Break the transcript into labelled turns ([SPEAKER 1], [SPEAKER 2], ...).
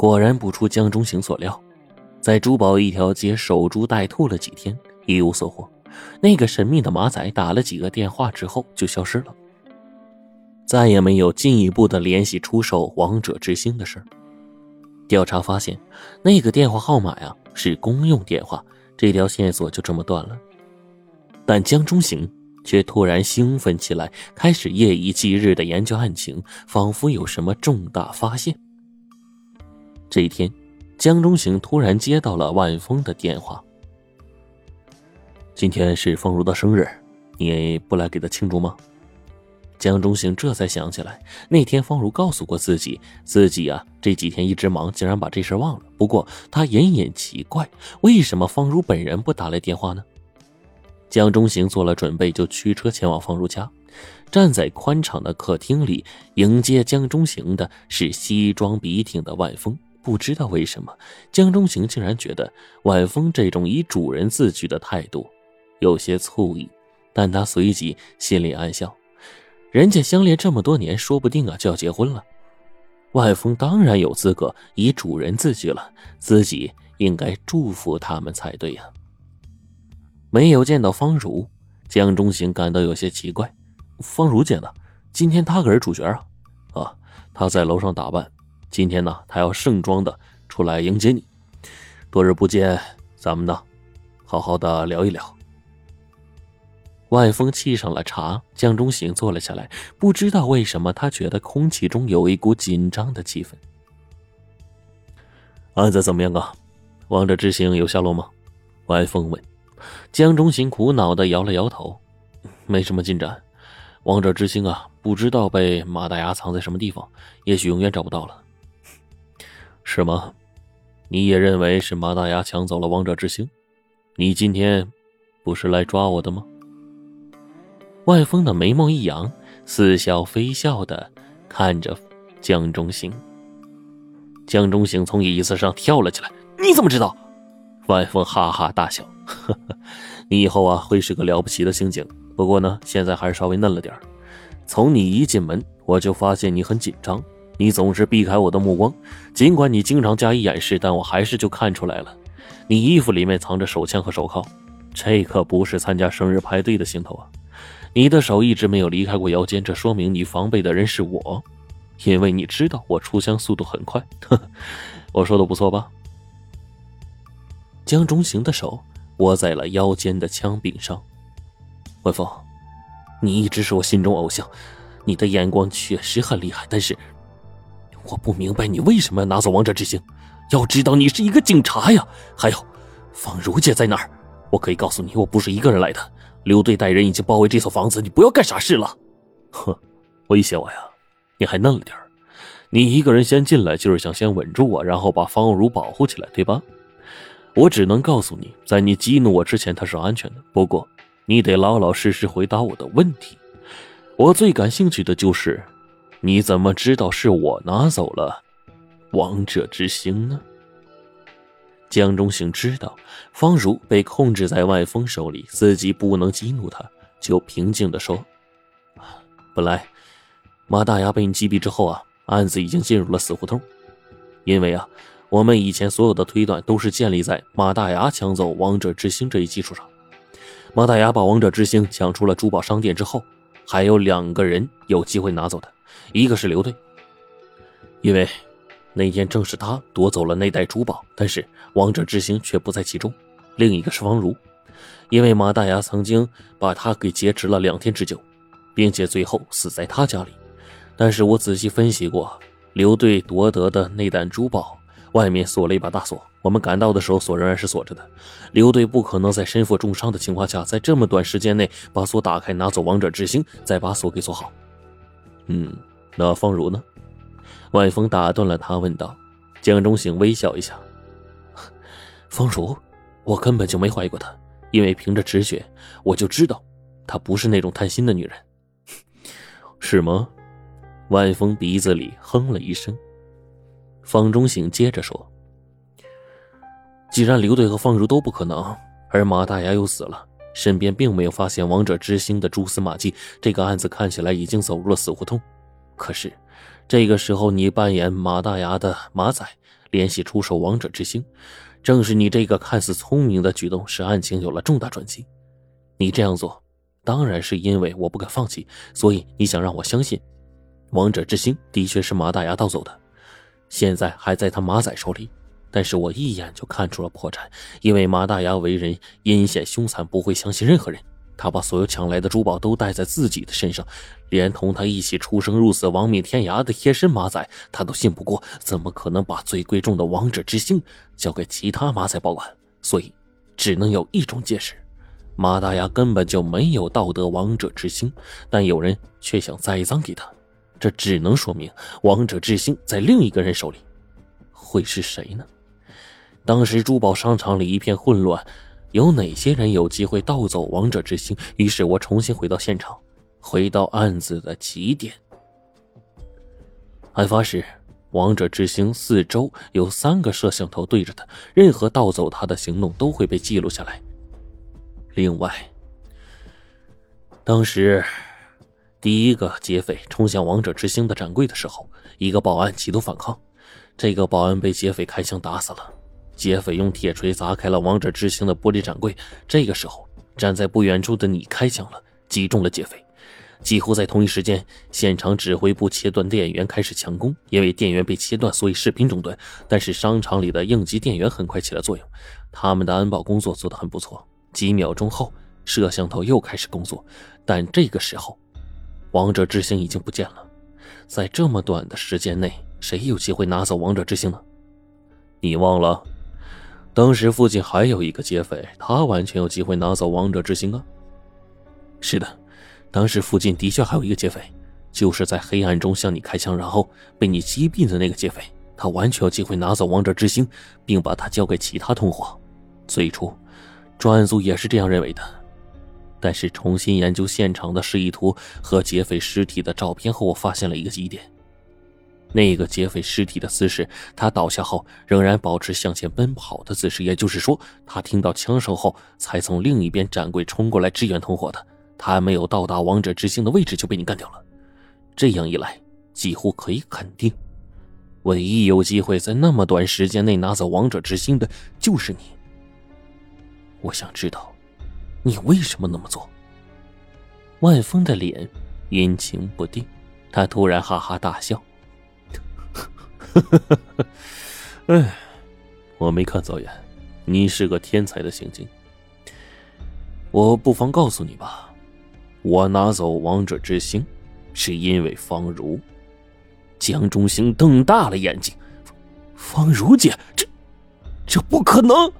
[SPEAKER 1] 果然不出江中行所料，在珠宝一条街守株待兔了几天，一无所获。那个神秘的马仔打了几个电话之后就消失了，再也没有进一步的联系出售王者之星的事调查发现，那个电话号码呀是公用电话，这条线索就这么断了。但江中行却突然兴奋起来，开始夜以继日的研究案情，仿佛有什么重大发现。这一天，江中行突然接到了万峰的电话。今天是方如的生日，你不来给她庆祝吗？江中行这才想起来，那天方如告诉过自己，自己啊这几天一直忙，竟然把这事忘了。不过他隐隐奇怪，为什么方如本人不打来电话呢？江中行做了准备，就驱车前往方如家。站在宽敞的客厅里，迎接江中行的是西装笔挺的万峰。不知道为什么，江中行竟然觉得万峰这种以主人自居的态度。有些醋意，但他随即心里暗笑：人家相恋这么多年，说不定啊就要结婚了。万峰当然有资格以主人自居了，自己应该祝福他们才对呀。没有见到方如，江中行感到有些奇怪。方如姐呢？今天她可是主角啊！啊，她在楼上打扮，今天呢，他要盛装的出来迎接你。多日不见，咱们呢，好好的聊一聊。万峰沏上了茶，江中行坐了下来。不知道为什么，他觉得空气中有一股紧张的气氛。案子怎么样啊？王者之星有下落吗？万峰问。江中行苦恼的摇了摇头，没什么进展。王者之星啊，不知道被马大牙藏在什么地方，也许永远找不到了。是吗？你也认为是马大牙抢走了王者之星？你今天不是来抓我的吗？万峰的眉毛一扬，似笑非笑的看着江中行。江中行从椅子上跳了起来。你怎么知道？万峰哈哈大笑。呵呵，你以后啊会是个了不起的刑警。不过呢，现在还是稍微嫩了点从你一进门，我就发现你很紧张，你总是避开我的目光。尽管你经常加以掩饰，但我还是就看出来了。你衣服里面藏着手枪和手铐，这可不是参加生日派对的行头啊！你的手一直没有离开过腰间，这说明你防备的人是我，因为你知道我出枪速度很快。呵呵我说的不错吧？江中行的手握在了腰间的枪柄上。文峰，你一直是我心中偶像，你的眼光确实很厉害，但是我不明白你为什么要拿走王者之星。要知道，你是一个警察呀！还有，方如姐在哪儿？我可以告诉你，我不是一个人来的。刘队带人已经包围这所房子，你不要干傻事了。哼，威胁我呀？你还嫩了点你一个人先进来，就是想先稳住我，然后把方如保护起来，对吧？我只能告诉你，在你激怒我之前，他是安全的。不过，你得老老实实回答我的问题。我最感兴趣的就是，你怎么知道是我拿走了王者之星呢？江中行知道方如被控制在外峰手里，自己不能激怒他，就平静的说：“本来马大牙被你击毙之后啊，案子已经进入了死胡同，因为啊，我们以前所有的推断都是建立在马大牙抢走王者之星这一基础上。马大牙把王者之星抢出了珠宝商店之后，还有两个人有机会拿走的，一个是刘队，因为。”那天正是他夺走了那袋珠宝，但是王者之星却不在其中。另一个是方如，因为马大牙曾经把他给劫持了两天之久，并且最后死在他家里。但是我仔细分析过，刘队夺得的那袋珠宝外面锁了一把大锁，我们赶到的时候锁仍然是锁着的。刘队不可能在身负重伤的情况下，在这么短时间内把锁打开，拿走王者之星，再把锁给锁好。嗯，那方如呢？万峰打断了他，问道：“江中行微笑一下，方如，我根本就没怀疑过她，因为凭着直觉，我就知道，她不是那种贪心的女人，是吗？”万峰鼻子里哼了一声。方中行接着说：“既然刘队和方如都不可能，而马大牙又死了，身边并没有发现王者之星的蛛丝马迹，这个案子看起来已经走入了死胡同。可是……”这个时候，你扮演马大牙的马仔，联系出手王者之星，正是你这个看似聪明的举动，使案情有了重大转机。你这样做，当然是因为我不敢放弃，所以你想让我相信，王者之星的确是马大牙盗走的，现在还在他马仔手里。但是我一眼就看出了破绽，因为马大牙为人阴险凶残，不会相信任何人。他把所有抢来的珠宝都带在自己的身上，连同他一起出生入死、亡命天涯的贴身马仔，他都信不过。怎么可能把最贵重的王者之星交给其他马仔保管？所以，只能有一种解释：马大牙根本就没有盗得王者之星，但有人却想栽赃给他。这只能说明王者之星在另一个人手里。会是谁呢？当时珠宝商场里一片混乱。有哪些人有机会盗走王者之星？于是我重新回到现场，回到案子的起点。案发时，王者之星四周有三个摄像头对着他，任何盗走他的行动都会被记录下来。另外，当时第一个劫匪冲向王者之星的展柜的时候，一个保安企图反抗，这个保安被劫匪开枪打死了。劫匪用铁锤砸开了王者之星的玻璃展柜，这个时候站在不远处的你开枪了，击中了劫匪。几乎在同一时间，现场指挥部切断电源开始强攻，因为电源被切断，所以视频中断。但是商场里的应急电源很快起了作用，他们的安保工作做得很不错。几秒钟后，摄像头又开始工作，但这个时候，王者之星已经不见了。在这么短的时间内，谁有机会拿走王者之星呢？你忘了？当时附近还有一个劫匪，他完全有机会拿走王者之星啊！是的，当时附近的确还有一个劫匪，就是在黑暗中向你开枪，然后被你击毙的那个劫匪，他完全有机会拿走王者之星，并把它交给其他同伙。最初，专案组也是这样认为的，但是重新研究现场的示意图和劫匪尸体的照片后，我发现了一个疑点。那个劫匪尸体的姿势，他倒下后仍然保持向前奔跑的姿势，也就是说，他听到枪声后才从另一边展柜冲过来支援同伙的。他还没有到达王者之星的位置就被你干掉了。这样一来，几乎可以肯定，唯一有机会在那么短时间内拿走王者之星的就是你。我想知道，你为什么那么做？万峰的脸阴晴不定，他突然哈哈大笑。呵呵呵呵哎，我没看走眼，你是个天才的刑警。我不妨告诉你吧，我拿走王者之星，是因为方如。江中兴瞪大了眼睛，方如姐，这，这不可能！